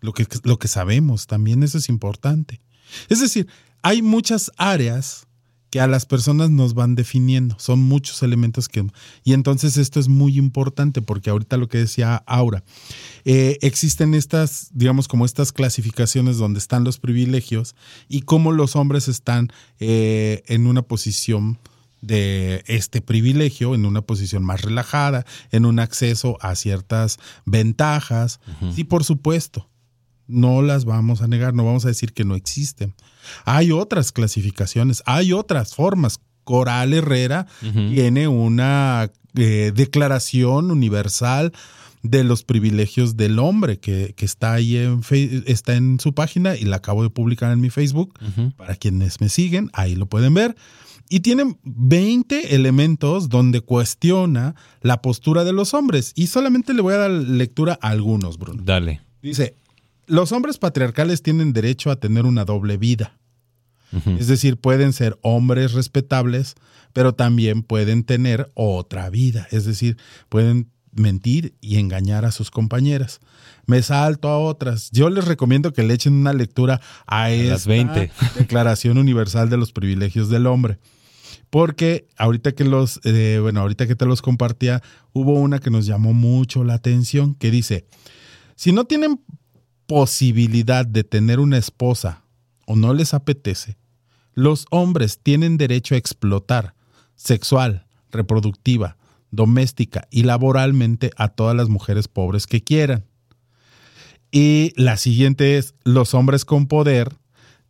lo que, lo que sabemos, también eso es importante. Es decir, hay muchas áreas que a las personas nos van definiendo. Son muchos elementos que... Y entonces esto es muy importante porque ahorita lo que decía Aura, eh, existen estas, digamos, como estas clasificaciones donde están los privilegios y cómo los hombres están eh, en una posición de este privilegio, en una posición más relajada, en un acceso a ciertas ventajas. Uh -huh. Sí, por supuesto. No las vamos a negar, no vamos a decir que no existen. Hay otras clasificaciones, hay otras formas. Coral Herrera tiene una eh, declaración universal de los privilegios del hombre que, que está ahí en está en su página y la acabo de publicar en mi Facebook. Para quienes me siguen ahí lo pueden ver. Y tiene 20 elementos donde cuestiona la postura de los hombres. Y solamente le voy a dar lectura a algunos Bruno. Dale. dice los hombres patriarcales tienen derecho a tener una doble vida es decir, pueden ser hombres respetables, pero también pueden tener otra vida. Es decir, pueden mentir y engañar a sus compañeras. Me salto a otras. Yo les recomiendo que le echen una lectura a, las esta 20. Declaración Universal de los Privilegios del Hombre. Porque ahorita que los, eh, bueno, ahorita que te los compartía, hubo una que nos llamó mucho la atención, que dice, si no tienen posibilidad de tener una esposa o no les apetece, los hombres tienen derecho a explotar sexual, reproductiva, doméstica y laboralmente a todas las mujeres pobres que quieran. Y la siguiente es, los hombres con poder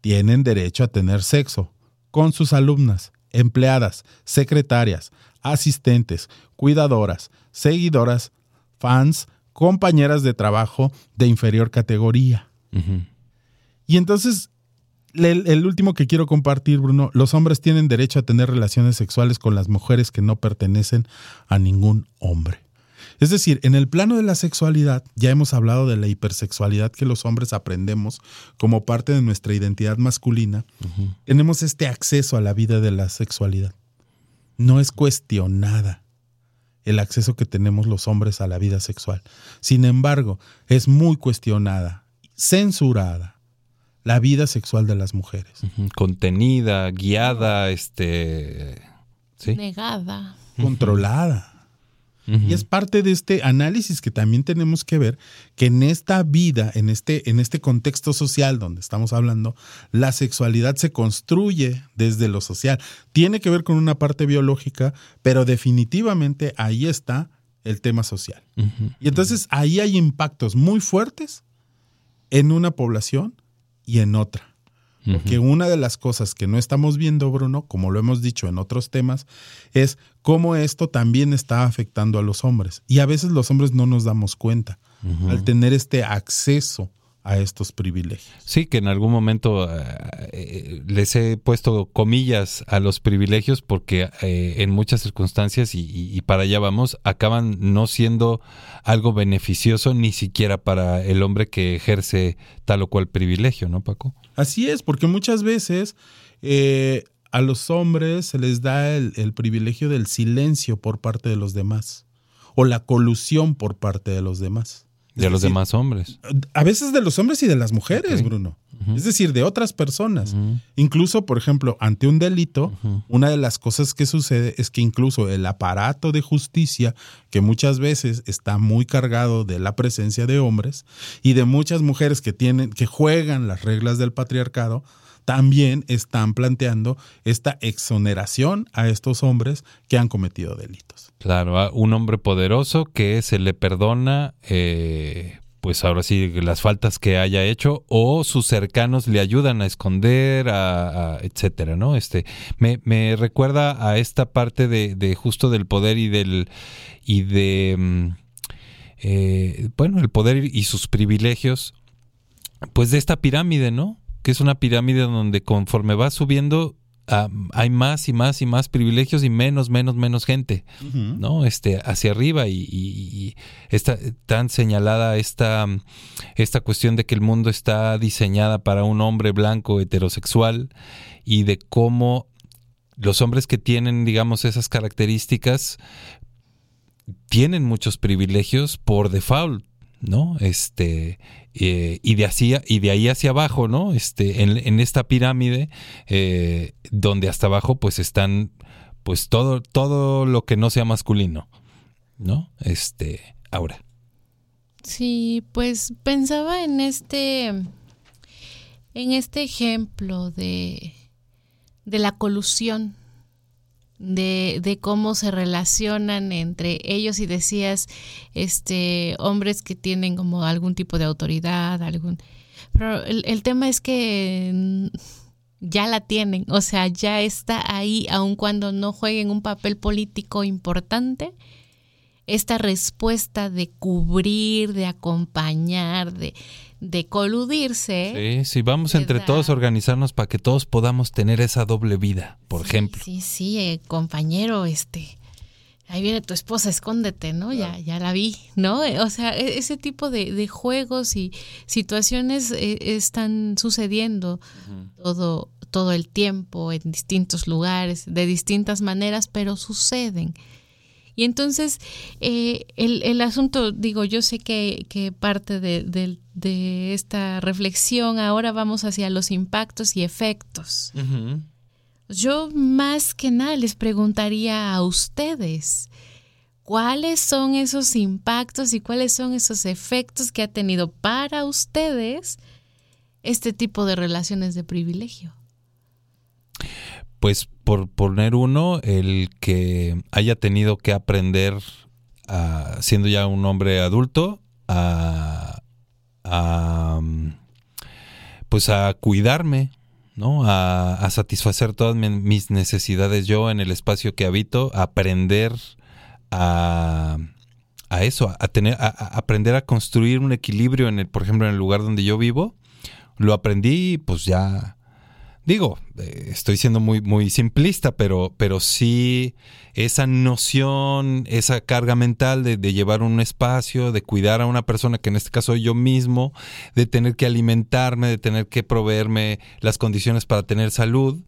tienen derecho a tener sexo con sus alumnas, empleadas, secretarias, asistentes, cuidadoras, seguidoras, fans, compañeras de trabajo de inferior categoría. Y entonces, el, el último que quiero compartir, Bruno, los hombres tienen derecho a tener relaciones sexuales con las mujeres que no pertenecen a ningún hombre. Es decir, en el plano de la sexualidad, ya hemos hablado de la hipersexualidad que los hombres aprendemos como parte de nuestra identidad masculina. Tenemos este acceso a la vida de la sexualidad. No es cuestionada el acceso que tenemos los hombres a la vida sexual. Sin embargo, es muy cuestionada, censurada la vida sexual de las mujeres. Contenida, guiada, este. Sí. Negada. controlada. Y es parte de este análisis que también tenemos que ver que en esta vida, en este, en este contexto social donde estamos hablando, la sexualidad se construye desde lo social. Tiene que ver con una parte biológica, pero definitivamente ahí está el tema social. Y entonces ahí hay impactos muy fuertes en una población y en otra. Porque una de las cosas que no estamos viendo, Bruno, como lo hemos dicho en otros temas, es cómo esto también está afectando a los hombres. Y a veces los hombres no nos damos cuenta al tener este acceso a estos privilegios. Sí, que en algún momento eh, les he puesto comillas a los privilegios porque eh, en muchas circunstancias, y, y- y para allá vamos, acaban no siendo algo beneficioso ni siquiera para el hombre que ejerce tal o cual privilegio, ¿no, Paco? Así es, porque muchas veces eh, a los hombres se les da el, el privilegio del silencio por parte de los demás o la colusión por parte de los demás. De los demás hombres. A veces de los hombres y de las mujeres. Bruno. Es decir, de otras personas. Incluso, por ejemplo, ante un delito, una de las cosas que sucede es que incluso el aparato de justicia, que muchas veces está muy cargado de la presencia de hombres y de muchas mujeres que tienen, que juegan las reglas del patriarcado, también están planteando esta exoneración a estos hombres que han cometido delitos. Claro, a un hombre poderoso que se le perdona, eh, pues ahora sí, las faltas que haya hecho o sus cercanos le ayudan a esconder, a, etcétera, ¿no? Este, me, recuerda a esta parte de, de justo del poder y del y de mm, eh, bueno, el poder y sus privilegios, pues de esta pirámide, ¿no? Que es una pirámide donde conforme va subiendo hay más y más y más privilegios y menos, menos, menos gente, ¿no? Este, hacia arriba y, y- y está tan señalada esta, esta cuestión de que el mundo está diseñada para un hombre blanco heterosexual y de cómo los hombres que tienen, digamos, esas características tienen muchos privilegios por default, ¿no? Este, eh, y de así, y de ahí hacia abajo, ¿no? Este, en, en esta pirámide, eh, donde hasta abajo, pues están, pues todo, todo lo que no sea masculino, ¿no? Este, ahora. Sí, pues pensaba en este, en este ejemplo de, de la colusión, de, de cómo se relacionan entre ellos y decías, este, hombres que tienen como algún tipo de autoridad, algún, pero el, el tema es que ya la tienen, o sea, ya está ahí, aun cuando no jueguen un papel político importante, esta respuesta de cubrir, de acompañar, de, de coludirse. Sí, sí, vamos entre todos a organizarnos para que todos podamos tener esa doble vida, por ejemplo. Sí, sí, eh, compañero, este, ahí viene tu esposa, escóndete, ¿no? Ya, ya la vi, ¿no? Eh, O sea, e- ese tipo de, de juegos y situaciones eh, están sucediendo todo, todo el tiempo, en distintos lugares, de distintas maneras, pero suceden. Y entonces, eh, el, el asunto, digo, yo sé que, que parte de, de- de esta reflexión ahora vamos hacia los impactos y efectos. Yo más que nada les preguntaría a ustedes, ¿cuáles son esos impactos y cuáles son esos efectos que ha tenido para ustedes este tipo de relaciones de privilegio? Pues por poner uno, el que haya tenido que aprender, a- siendo ya un hombre adulto, a, a, mm, pues a cuidarme, ¿no? A, satisfacer todas mi- mis necesidades yo en el espacio que habito, aprender a, a eso, a tener, a aprender a construir un equilibrio en el, por ejemplo, en el lugar donde yo vivo. Lo aprendí, pues ya, digo, eh, estoy siendo muy, muy simplista, pero, pero sí esa noción, esa carga mental de, llevar un espacio, de cuidar a una persona, que en este caso soy yo mismo, de tener que alimentarme, de tener que proveerme las condiciones para tener salud,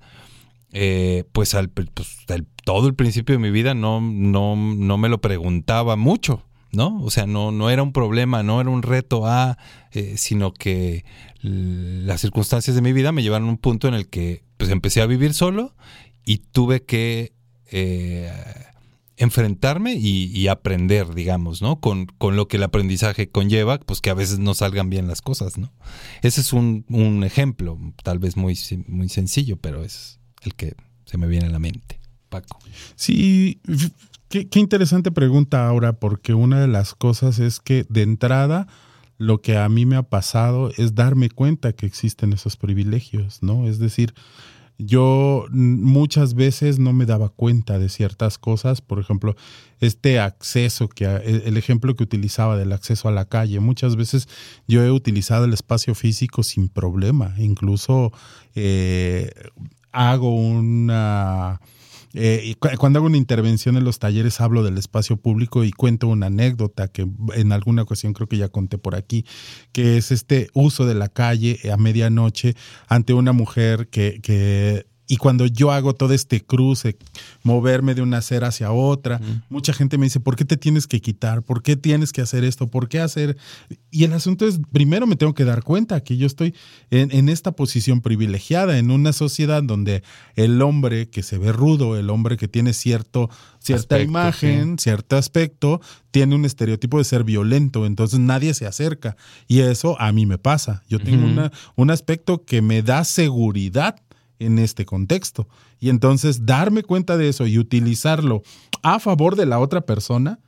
eh, pues, al, pues todo el principio de mi vida no, no, no me lo preguntaba mucho. ¿No? O sea, no, no era un problema, no era un reto, ah, eh, sino que las circunstancias de mi vida me llevaron a un punto en el que pues empecé a vivir solo y tuve que eh, enfrentarme y, y aprender, digamos, ¿no? Con, con lo que el aprendizaje conlleva, pues que a veces no salgan bien las cosas, ¿no? Ese es un, un ejemplo, tal vez muy, muy sencillo, pero es el que se me viene a la mente. Paco. Sí, qué, interesante pregunta ahora, porque una de las cosas es que de entrada lo que a mí me ha pasado es darme cuenta que existen esos privilegios, ¿no? Es decir, yo muchas veces no me daba cuenta de ciertas cosas, por ejemplo, este acceso que el el ejemplo que utilizaba del acceso a la calle, muchas veces yo he utilizado el espacio físico sin problema, incluso eh, hago una eh, cuando hago una intervención en los talleres hablo del espacio público y cuento una anécdota que en alguna ocasión creo que ya conté por aquí, que es este uso de la calle a medianoche ante una mujer que, que y cuando yo hago todo este cruce, moverme de una acera hacia otra, mucha gente me dice, ¿por qué te tienes que quitar? ¿Por qué tienes que hacer esto? ¿Por qué hacer? Y el asunto es, primero me tengo que dar cuenta que yo estoy en, en esta posición privilegiada, en una sociedad donde el hombre que se ve rudo, el hombre que tiene cierto, cierta Aspecto, imagen, cierto aspecto, tiene un estereotipo de ser violento, entonces nadie se acerca. Y eso a mí me pasa. Yo tengo una, un aspecto que me da seguridad en este contexto. Y entonces darme cuenta de eso y utilizarlo a favor de la otra persona,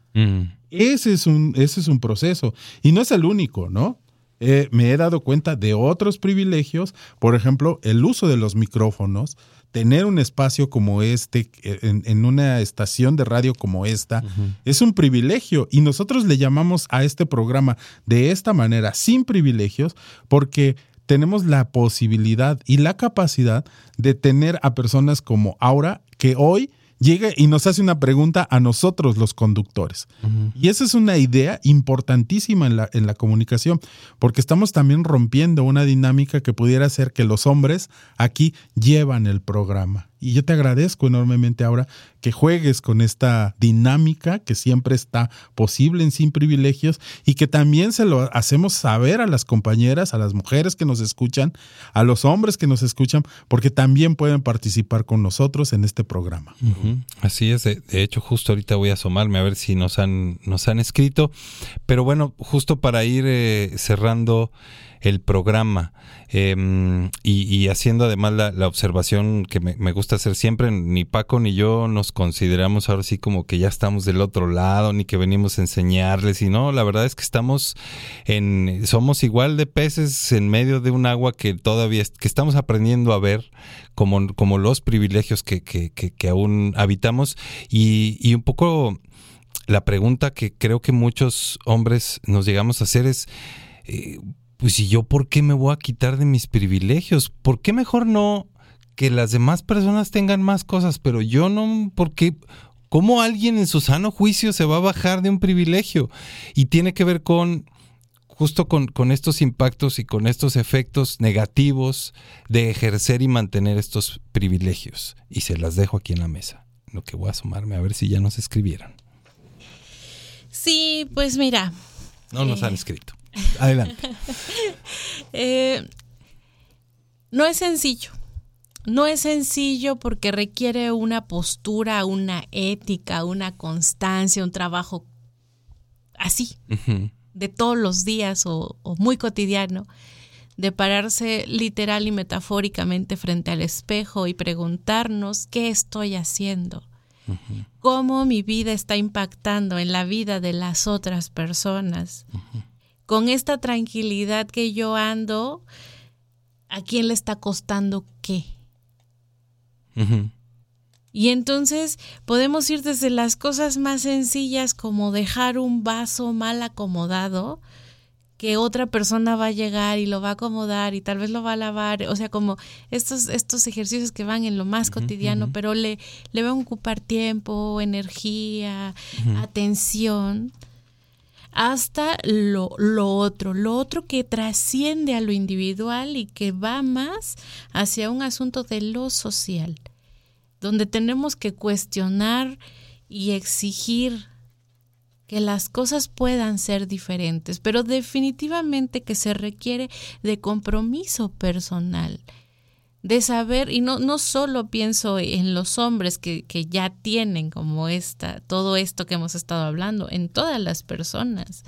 ese es un, ese es un proceso. Y no es el único, ¿no? Eh, me he dado cuenta de otros privilegios, por ejemplo, el uso de los micrófonos, tener un espacio como este, eh, en, en una estación de radio como esta, es un privilegio. Y nosotros le llamamos a este programa de esta manera, sin privilegios, porque tenemos la posibilidad y la capacidad de tener a personas como Aura, que hoy llega y nos hace una pregunta a nosotros los conductores. Y esa es una idea importantísima en la, en la comunicación, porque estamos también rompiendo una dinámica que pudiera ser que los hombres aquí llevan el programa. Y yo te agradezco enormemente ahora que juegues con esta dinámica que siempre está posible en Sin Privilegios y que también se lo hacemos saber a las compañeras, a las mujeres que nos escuchan, a los hombres que nos escuchan, porque también pueden participar con nosotros en este programa. Así es, de, hecho justo ahorita voy a asomarme a ver si nos han, nos han escrito, pero bueno, justo para ir eh, cerrando el programa eh, y, haciendo además la, observación que me gusta hacer siempre, ni Paco ni yo nos consideramos ahora sí como que ya estamos del otro lado, ni que venimos a enseñarles, y no, la verdad es que estamos en, somos igual de peces en medio de un agua que todavía, que estamos aprendiendo a ver como, como los privilegios que, que, que, que aún habitamos, y, y un poco la pregunta que creo que muchos hombres nos llegamos a hacer es, eh, pues ¿y yo por qué me voy a quitar de mis privilegios? ¿Por qué mejor no que las demás personas tengan más cosas, pero yo no? ¿Por qué? ¿Cómo alguien en su sano juicio se va a bajar de un privilegio? Y tiene que ver con justo con, con estos impactos y con estos efectos negativos de ejercer y mantener estos privilegios. Y se las dejo aquí en la mesa. Lo que voy a asomarme a ver si ya nos escribieron. Sí, pues mira. No nos Eh. han escrito. Adelante. Eh, no es sencillo. No es sencillo porque requiere una postura, una ética, una constancia, un trabajo así, de todos los días o, o muy cotidiano, de pararse literal y metafóricamente frente al espejo y preguntarnos qué estoy haciendo, cómo mi vida está impactando en la vida de las otras personas. Con esta tranquilidad que yo ando, ¿a quién le está costando qué? Y entonces podemos ir desde las cosas más sencillas como dejar un vaso mal acomodado, que otra persona va a llegar y lo va a acomodar y tal vez lo va a lavar, o sea, como estos, estos ejercicios que van en lo más cotidiano, pero le, le van a ocupar tiempo, energía, atención, hasta lo, lo otro, lo otro que trasciende a lo individual y que va más hacia un asunto de lo social donde tenemos que cuestionar y exigir que las cosas puedan ser diferentes, pero definitivamente que se requiere de compromiso personal, de saber, y no, no solo pienso en los hombres que, que ya tienen como esta, todo esto que hemos estado hablando, en todas las personas.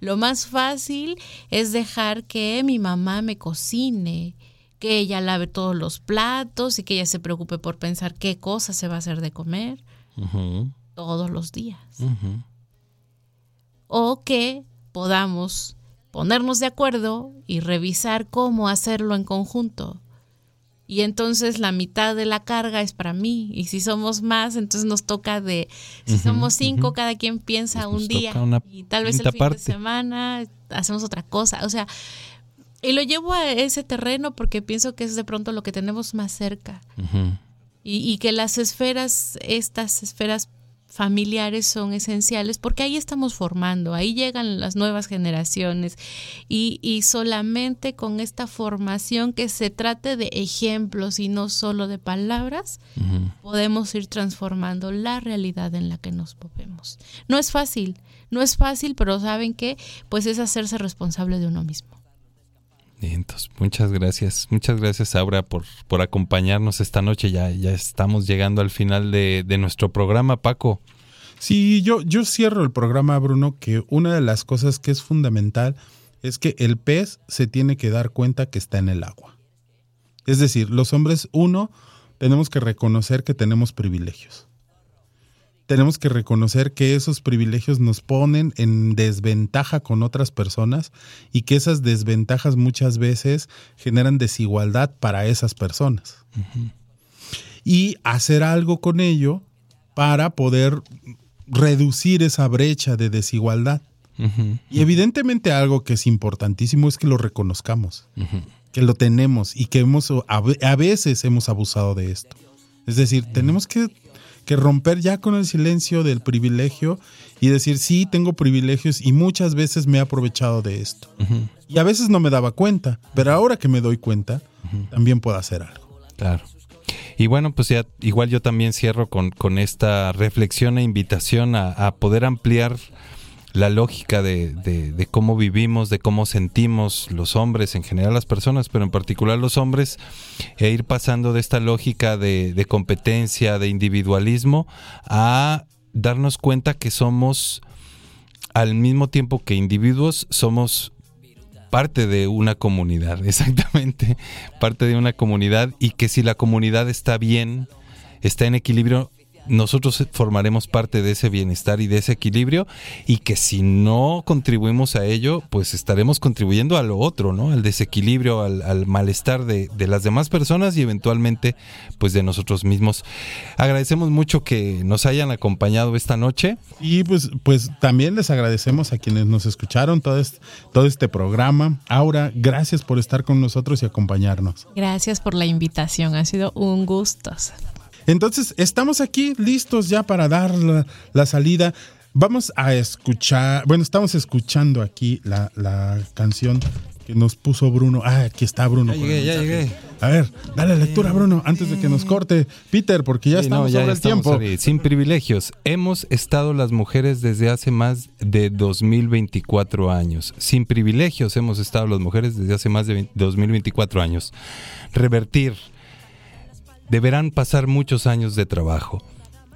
Lo más fácil es dejar que mi mamá me cocine, que ella lave todos los platos y que ella se preocupe por pensar qué cosa se va a hacer de comer todos los días. O que podamos ponernos de acuerdo y revisar cómo hacerlo en conjunto. Y entonces la mitad de la carga es para mí. Y si somos más, entonces nos toca de, si somos cinco, cada quien piensa un nos día. Y tal vez el fin parte. de semana hacemos otra cosa. O sea, y lo llevo a ese terreno porque pienso que es de pronto lo que tenemos más cerca. Y, y que las esferas, estas esferas familiares son esenciales porque ahí estamos formando, ahí llegan las nuevas generaciones y, y solamente con esta formación que se trate de ejemplos y no solo de palabras, podemos ir transformando la realidad en la que nos movemos. No es fácil, no es fácil, pero saben que pues es hacerse responsable de uno mismo. Entonces, muchas gracias. Muchas gracias, Aura, por, por acompañarnos esta noche. Ya, ya estamos llegando al final de, de nuestro programa, Paco. Sí, yo, yo cierro el programa, Bruno, que una de las cosas que es fundamental es que el pez se tiene que dar cuenta que está en el agua. Es decir, los hombres, uno, tenemos que reconocer que tenemos privilegios. Tenemos que reconocer que esos privilegios nos ponen en desventaja con otras personas y que esas desventajas muchas veces generan desigualdad para esas personas. Y hacer algo con ello para poder reducir esa brecha de desigualdad. Y evidentemente algo que es importantísimo es que lo reconozcamos, que lo tenemos y que hemos a ve- a veces hemos abusado de esto. Es decir, tenemos que, que romper ya con el silencio del privilegio y decir, sí, tengo privilegios y muchas veces me he aprovechado de esto. Y a veces no me daba cuenta, pero ahora que me doy cuenta, también puedo hacer algo. Claro. Y bueno, pues ya igual yo también cierro con, con esta reflexión e invitación a, a poder ampliar la lógica de, de- de cómo vivimos, de cómo sentimos los hombres, en general las personas, pero en particular los hombres, e ir pasando de esta lógica de, de competencia, de individualismo, a darnos cuenta que somos, al mismo tiempo que individuos, somos parte de una comunidad, exactamente, parte de una comunidad y que si la comunidad está bien, está en equilibrio, nosotros formaremos parte de ese bienestar y de ese equilibrio y que si no contribuimos a ello, pues estaremos contribuyendo a lo otro, ¿no? Al desequilibrio, al, al malestar de, de, las demás personas y eventualmente pues de nosotros mismos. Agradecemos mucho que nos hayan acompañado esta noche. Y pues, pues también les agradecemos a quienes nos escucharon todo este, todo este programa. Aura, gracias por estar con nosotros y acompañarnos. Gracias por la invitación, ha sido un gusto. Entonces, estamos aquí listos ya para dar la, la, salida. Vamos a escuchar, bueno, estamos escuchando aquí la, la canción que nos puso Bruno. Ah, aquí está Bruno. Ya llegué, ya llegué. A ver, dale lectura, Bruno, antes de que nos corte. Peter, porque ya Sí, estamos no, ya sobre el estamos tiempo. ahí. Sin privilegios. Hemos estado las mujeres desde hace más de 2024 años. Sin privilegios hemos estado las mujeres desde hace más de 20 2024 años. Revertir. Deberán pasar muchos años de trabajo.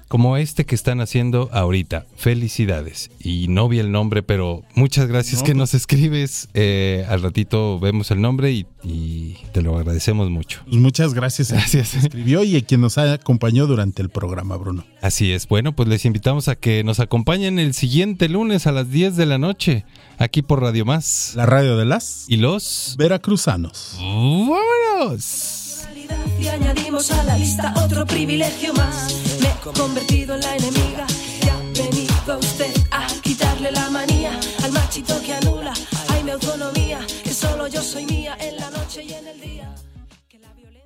Como este que están haciendo ahorita. Felicidades. Y no vi el nombre, pero muchas gracias No, que pues- nos escribes. Eh, al ratito vemos el nombre y, y te lo agradecemos mucho. Pues muchas gracias a quien escribió y a quien nos acompañó durante el programa, Bruno. Así es. Bueno, pues les invitamos a que nos acompañen el siguiente lunes a las 10 de la noche, aquí por Radio Más. La radio de las y los veracruzanos. ¡Vámonos! Y añadimos a la lista otro privilegio más. Me he convertido en la enemiga. Y ha venido usted a quitarle la manía al machito que anula. Hay mi autonomía, que solo yo soy mía en la